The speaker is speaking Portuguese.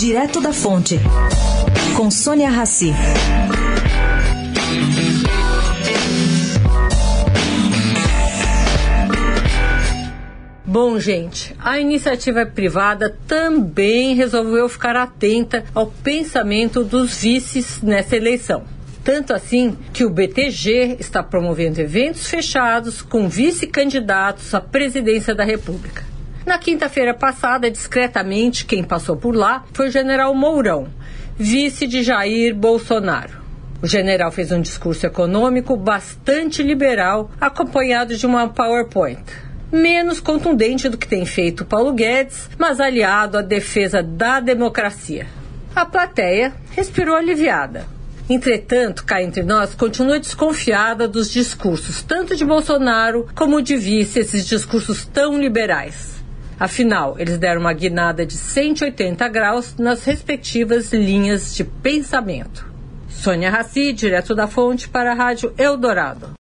Direto da Fonte, com Sônia Rassi. Bom, gente, a iniciativa privada também resolveu ficar atenta ao pensamento dos vices nessa eleição. Tanto assim que o BTG está promovendo eventos fechados com vice-candidatos à presidência da República. Na quinta-feira passada, discretamente, quem passou por lá foi o general Mourão, vice de Jair Bolsonaro. O general fez um discurso econômico bastante liberal, acompanhado de uma PowerPoint. Menos contundente do que tem feito Paulo Guedes, mas aliado à defesa da democracia. A plateia respirou aliviada. Entretanto, cá entre nós, continua desconfiada dos discursos, tanto de Bolsonaro como de vice, esses discursos tão liberais. Afinal, eles deram uma guinada de 180 graus nas respectivas linhas de pensamento. Sônia Raci, direto da fonte para a Rádio Eldorado.